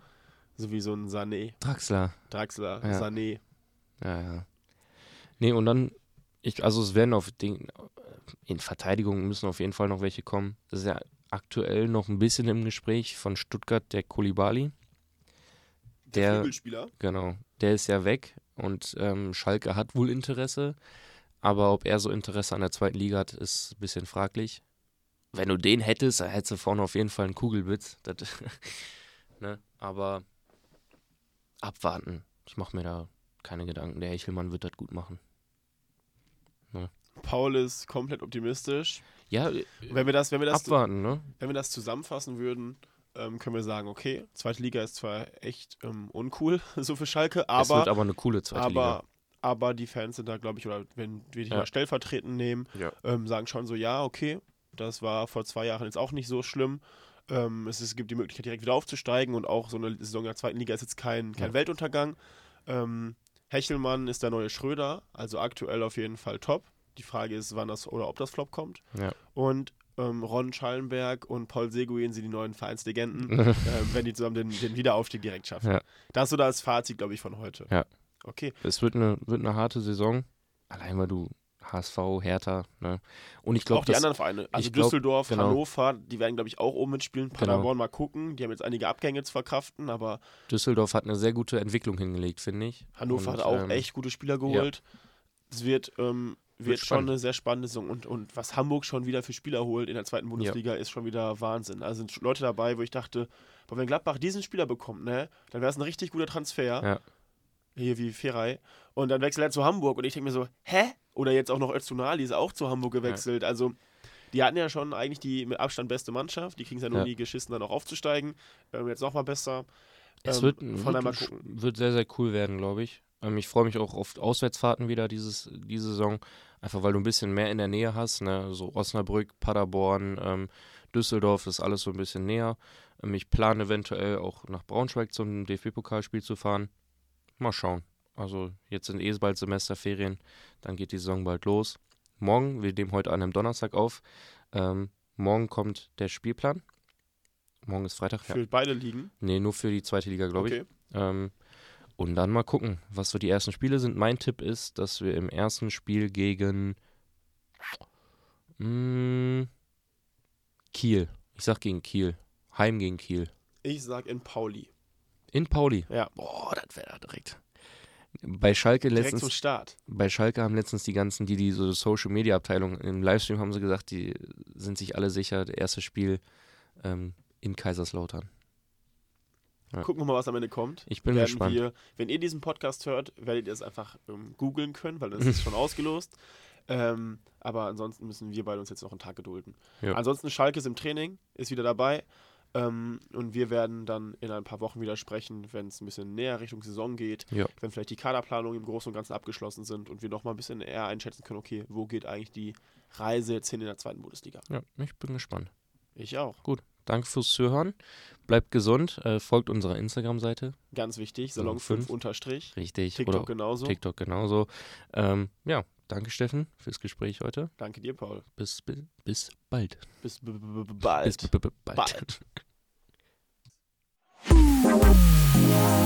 So wie so ein Sané, Draxler. Draxler, Ja. Sané. Ja, ja. Nee, und dann, ich, also es werden auf den, in Verteidigung müssen auf jeden Fall noch welche kommen. Das ist ja aktuell noch ein bisschen im Gespräch von Stuttgart, der Kulibali. Der- Flügelspieler. Genau, der ist ja weg und ähm, Schalke hat wohl Interesse, aber ob er so Interesse an der zweiten Liga hat, ist ein bisschen fraglich. Wenn du den hättest, dann hättest du vorne auf jeden Fall einen Kugelwitz. Das, ne? Aber abwarten. Ich mache mir da keine Gedanken. Der Hechelmann wird das gut machen. Paul ist komplett optimistisch. Ja, Wenn wir das, wenn wir das, abwarten, ne? wenn wir das zusammenfassen würden, ähm, können wir sagen, okay, zweite Liga ist zwar echt ähm, uncool, so für Schalke, es wird aber, aber eine coole zweite Liga. aber, aber die Fans sind da, glaube ich, oder wenn wir die Ja. mal stellvertretend nehmen, Ja. ähm, sagen schon so, ja, okay, das war vor zwei Jahren jetzt auch nicht so schlimm. Ähm, es, ist, gibt die Möglichkeit, direkt wieder aufzusteigen und auch so eine Saison in der zweiten Liga ist jetzt kein, kein Ja. Weltuntergang. Ähm, Hechelmann ist der neue Schröder, also aktuell auf jeden Fall top. Die Frage ist, wann das oder ob das Flop kommt. Ja. Und ähm, Ron Schallenberg und Paul Seguin sind die neuen Vereinslegenden, ähm, wenn die zusammen den, den Wiederaufstieg direkt schaffen. Ja. Das ist so das Fazit, glaube ich, von heute. Ja. Okay. Es wird eine, wird eine harte Saison. Allein weil du HSV, Hertha. Ne? Und ich glaube, auch die anderen Vereine. Also glaub, Düsseldorf, genau. Hannover, die werden, glaube ich, auch oben mitspielen. Paderborn mal gucken. Die haben jetzt einige Abgänge zu verkraften, aber Düsseldorf hat eine sehr gute Entwicklung hingelegt, finde ich. Hannover Und, hat auch ähm, echt gute Spieler geholt. Es wird, ähm, wird, Wird schon eine sehr spannende Saison. Und, und was Hamburg schon wieder für Spieler holt in der zweiten Bundesliga, ist schon wieder Wahnsinn. Also sind Leute dabei, wo ich dachte, boah, wenn Gladbach diesen Spieler bekommt, ne, dann wäre es ein richtig guter Transfer. Ja. Hier wie Feray. Und dann wechselt er zu Hamburg und ich denke mir so, hä? Oder jetzt auch noch Öztunali ist auch zu Hamburg gewechselt. Also die hatten ja schon eigentlich die mit Abstand beste Mannschaft. Die kriegen es ja nur Ja. nie geschissen, dann auch aufzusteigen. Ähm, jetzt nochmal besser. Es Ähm, wird, wird, wird sehr, sehr cool werden, glaube ich. Ähm, ich freue mich auch auf Auswärtsfahrten wieder dieses, diese Saison. Einfach weil du ein bisschen mehr in der Nähe hast. Ne? So Osnabrück, Paderborn, ähm, Düsseldorf ist alles so ein bisschen näher. Ähm, ich plane eventuell auch nach Braunschweig zum DFB-Pokalspiel zu fahren. Mal schauen. Also jetzt sind eh bald Semesterferien. Dann geht die Saison bald los. Morgen, wir nehmen heute an einem Donnerstag auf. Ähm, morgen kommt der Spielplan. Morgen ist Freitag. Ja. Für beide Ligen. Nee, nur für die zweite Liga, glaube ich. Okay. Ähm, und dann mal gucken, was so die ersten Spiele sind. Mein Tipp ist, dass wir im ersten Spiel gegen mh, Kiel, ich sag gegen Kiel, Heim gegen Kiel, Ich sag in Pauli. in Pauli. Ja. Boah, das wäre direkt. Bei Schalke Direkt zum letztens, Start. bei Schalke haben letztens die ganzen, die die so Social Media Abteilung im Livestream haben sie gesagt, die sind sich alle sicher, das erste Spiel ähm, in Kaiserslautern. Ja. Gucken wir mal, was am Ende kommt. Ich bin werden gespannt. Wir, wenn ihr diesen Podcast hört, werdet ihr es einfach ähm, googeln können, weil das ist schon ausgelost. Ähm, aber ansonsten müssen wir beide uns jetzt noch einen Tag gedulden. Ja. Ansonsten Schalke ist im Training, ist wieder dabei. Ähm, und wir werden dann in ein paar Wochen wieder sprechen, wenn es ein bisschen näher Richtung Saison geht, Ja. wenn vielleicht die Kaderplanungen im Großen und Ganzen abgeschlossen sind und wir noch mal ein bisschen eher einschätzen können, okay, wo geht eigentlich die Reise jetzt hin in der zweiten Bundesliga. Ja, ich bin gespannt. Ich auch. Danke fürs Zuhören. Bleibt gesund. Äh, folgt unserer Instagram-Seite. Ganz wichtig, Salon Salon 5 fünf. unterstrich. Richtig. TikTok Oder genauso. TikTok genauso. Ähm, ja, danke Steffen fürs Gespräch heute. Danke dir, Paul. Bis, bis, bis bald. Bis bald. Bis bald. Bald.